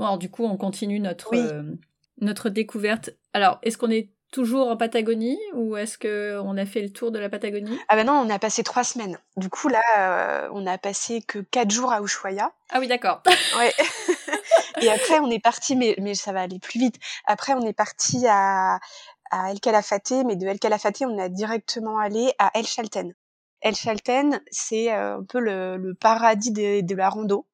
Bon, alors du coup, on continue notre, euh, notre découverte. Alors, est-ce qu'on est toujours en Patagonie ou est-ce qu'on a fait le tour de la Patagonie? Ah ben non, on a passé trois semaines. Du coup, là, euh, on a passé que quatre jours à Ushuaia. Ah oui, d'accord. Ouais. Et après, on est parti, mais, mais ça va aller plus vite. Après, on est parti à, à El Calafate, mais de El Calafate, on a directement allé à El Chalten. El Chalten, c'est euh, un peu le, le paradis de, de la rando.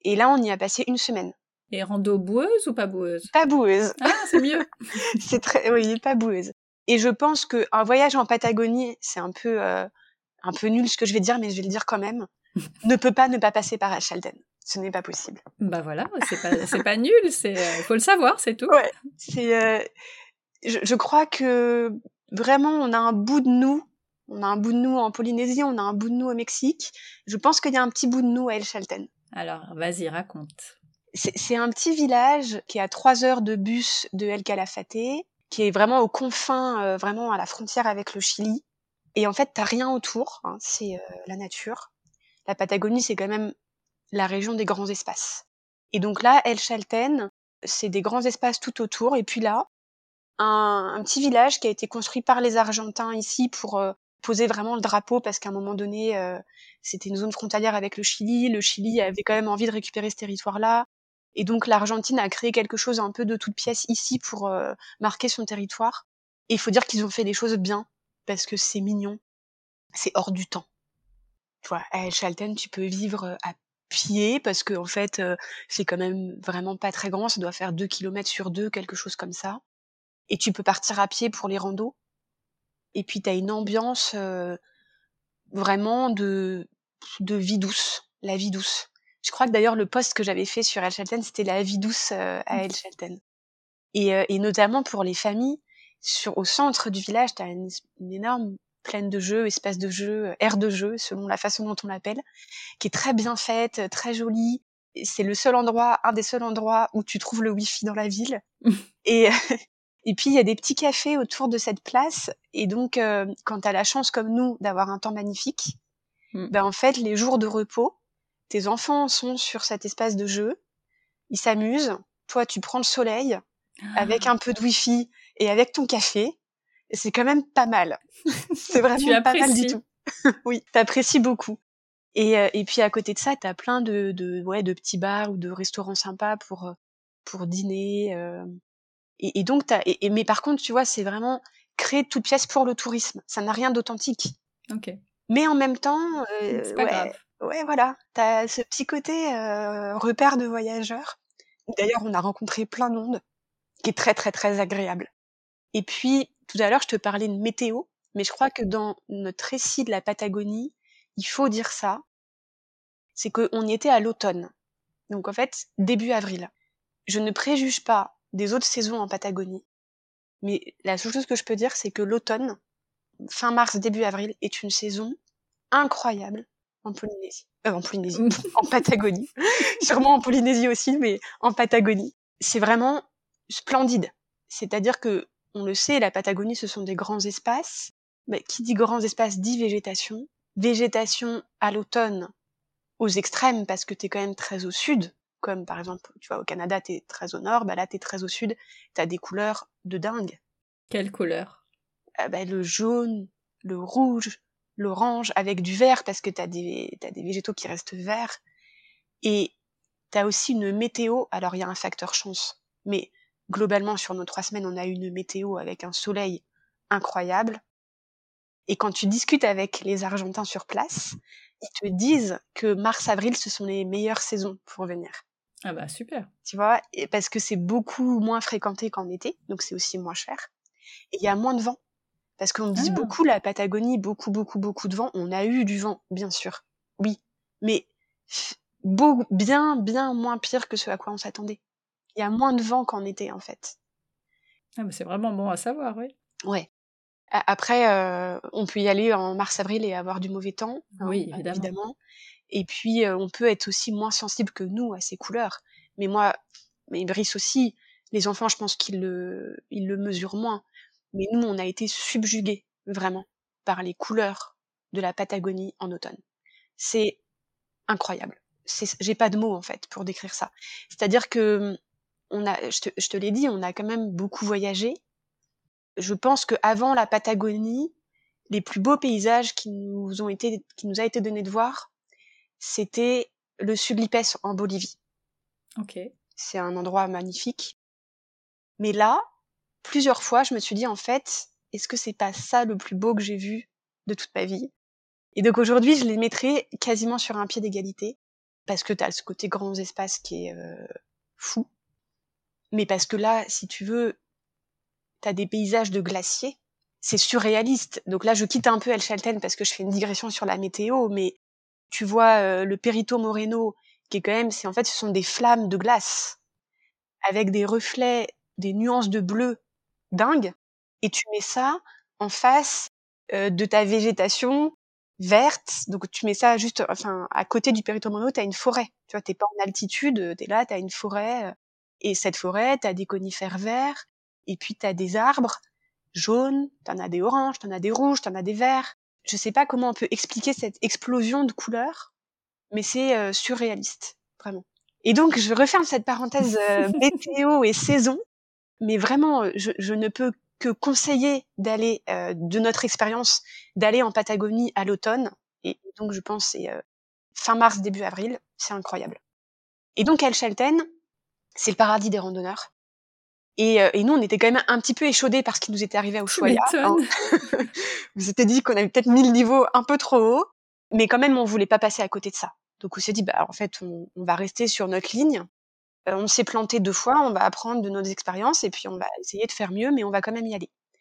Et là, on y a passé une semaine. Et rando boueuse ou pas boueuse? Pas boueuse. Ah, c'est mieux. c'est très, oui, pas boueuse. Et je pense que un voyage en Patagonie, c'est un peu, euh, un peu nul ce que je vais dire, mais je vais le dire quand même. ne peut pas ne pas passer par Chalden. Ce n'est pas possible. Bah voilà, c'est pas, c'est pas nul. C'est, euh, faut le savoir, c'est tout. Ouais. C'est, euh, je, je crois que vraiment, on a un bout de nous. On a un bout de nous en Polynésie, on a un bout de nous au Mexique. Je pense qu'il y a un petit bout de nous à El Chalten. Alors, vas-y, raconte. C'est un petit village qui est à trois heures de bus de El Calafate, qui est vraiment aux confins, euh, vraiment à la frontière avec le Chili. Et en fait, t'as rien autour, hein, c'est euh, la nature. La Patagonie, c'est quand même la région des grands espaces. Et donc là, El Chalten, c'est des grands espaces tout autour. Et puis là, un, un, petit village qui a été construit par les Argentins ici pour euh, poser vraiment le drapeau, parce qu'à un moment donné, euh, c'était une zone frontalière avec le Chili. Le Chili avait quand même envie de récupérer ce territoire-là. Et donc l'Argentine a créé quelque chose un peu de toute pièce ici pour euh, marquer son territoire. Et il faut dire qu'ils ont fait des choses bien, parce que c'est mignon, c'est hors du temps. Tu vois, à El Chalten, tu peux vivre à pied, parce que en fait, euh, c'est quand même vraiment pas très grand, ça doit faire 2 km sur 2, quelque chose comme ça. Et tu peux partir à pied pour les randos. Et puis tu as une ambiance euh, vraiment de, de vie douce, la vie douce. Je crois que d'ailleurs le poste que j'avais fait sur El Chalten, c'était la vie douce euh, à El Chalten. Et, euh, et, notamment pour les familles, sur, au centre du village, tu as une, une, énorme plaine de jeux, espace de jeu, aire de jeu, selon la façon dont on l'appelle, qui est très bien faite, très jolie. C'est le seul endroit, un des seuls endroits où tu trouves le wifi dans la ville. et, et puis il y a des petits cafés autour de cette place. Et donc, euh, quand tu as la chance comme nous d'avoir un temps magnifique, ben en fait, les jours de repos, tes enfants sont sur cet espace de jeu, ils s'amusent, toi tu prends le soleil ah. avec un peu de wifi et avec ton café, et c'est quand même pas mal. c'est vraiment pas mal du tout. oui, t'apprécies beaucoup. Et, euh, et puis à côté de ça, t'as plein de, de, ouais, de petits bars ou de restaurants sympas pour, pour dîner. Euh, et, et, donc, t'as, et, et, mais par contre, tu vois, c'est vraiment créé de toutes pièces pour le tourisme. Ça n'a rien d'authentique. Ok. Mais en même temps, euh, c'est pas ouais, grave. Ouais, voilà, t'as ce petit côté euh, repère de voyageurs. D'ailleurs, on a rencontré plein de qui est très très très agréable. Et puis, tout à l'heure, je te parlais de météo, mais je crois que dans notre récit de la Patagonie, il faut dire ça, c'est qu'on était à l'automne. Donc en fait, début avril. Je ne préjuge pas des autres saisons en Patagonie, mais la seule chose que je peux dire, c'est que l'automne, fin mars, début avril, est une saison incroyable en Polynésie. Euh, en Polynésie, en Patagonie. Sûrement en Polynésie aussi, mais en Patagonie. C'est vraiment splendide. C'est-à-dire que, on le sait, la Patagonie, ce sont des grands espaces. Mais qui dit grands espaces dit végétation. Végétation à l'automne, aux extrêmes, parce que t'es quand même très au sud. Comme par exemple, tu vois, au Canada, t'es très au nord, bah là, t'es très au sud. T'as des couleurs de dingue. Quelle couleur? Ah bah, Le jaune, le rouge, l'orange avec du vert parce que t'as des t'as des végétaux qui restent verts. Et t'as aussi une météo. Alors il y a un facteur chance. Mais globalement sur nos trois semaines on a eu une météo avec un soleil incroyable. Et quand tu discutes avec les Argentins sur place ils te disent que mars avril ce sont les meilleures saisons pour venir. Ah bah super. Tu vois et parce que c'est beaucoup moins fréquenté qu'en été donc c'est aussi moins cher. Et il y a moins de vent parce qu'on dit Ah. beaucoup la Patagonie, beaucoup, beaucoup, beaucoup de vent. On a eu du vent, bien sûr. Oui. Mais beau- bien, bien moins pire que ce à quoi on s'attendait. Il y a moins de vent qu'en été, en fait. Ah bah c'est vraiment bon à savoir, oui. Ouais. Après, euh, on peut y aller en mars-avril et avoir du mauvais temps. hein, Oui, bah, évidemment. Et puis, euh, on peut être aussi moins sensible que nous à ces couleurs. Mais moi, mais Brice aussi, les enfants, je pense qu'ils le, ils le mesurent moins. Mais nous, on a été subjugués, vraiment, par les couleurs de la Patagonie en automne. C'est incroyable. j'ai pas de mots en fait pour décrire ça. C'est-à-dire que on a, je te, je te l'ai dit, on a quand même beaucoup voyagé. Je pense que avant la Patagonie, les plus beaux paysages qui nous ont été, qui nous a été donné de voir, c'était le Sublipes en Bolivie. Ok. C'est un endroit magnifique. Mais là, plusieurs fois, je me suis dit en fait, est-ce que c'est pas ça le plus beau que j'ai vu de toute ma vie? Et donc aujourd'hui, je les mettrais quasiment sur un pied d'égalité parce que tu as ce côté grands espaces qui est euh, fou. Mais parce que là, si tu veux, tu as des paysages de glaciers, c'est surréaliste. Donc là, je quitte un peu El Chalten parce que je fais une digression sur la météo, mais tu vois euh, le Perito Moreno, qui est quand même, c'est en fait, ce sont des flammes de glace avec des reflets, des nuances de bleu dingues, et tu mets ça en face euh, de ta végétation verte. Donc tu mets ça juste, enfin, à côté du Perito Moreno, tu as une forêt. Tu vois, t'es pas en altitude, tu es là, tu as une forêt. Et cette forêt, tu as des conifères verts, et puis tu as des arbres jaunes, tu en as des oranges, tu en as des rouges, tu en as des verts. Je sais pas comment on peut expliquer cette explosion de couleurs, mais c'est euh, surréaliste, vraiment. Et donc, je referme cette parenthèse euh, météo et saison, mais vraiment, je, je, ne peux que conseiller d'aller, euh, de notre expérience, d'aller en Patagonie à l'automne. Et donc, je pense c'est fin mars, début avril. C'est incroyable. Et donc, El Chalten, c'est le paradis des randonneurs. Et, euh, et, nous, on était quand même un petit peu échaudés parce qu'il nous était arrivé au Choya. Hein. vous étiez dit qu'on avait peut-être mis le niveau un peu trop haut, mais quand même, on voulait pas passer à côté de ça. Donc, on s'est dit, bah, en fait, on, on, va rester sur notre ligne. Euh, on s'est planté deux fois, on va apprendre de nos expériences et puis on va essayer de faire mieux, mais on va quand même y aller.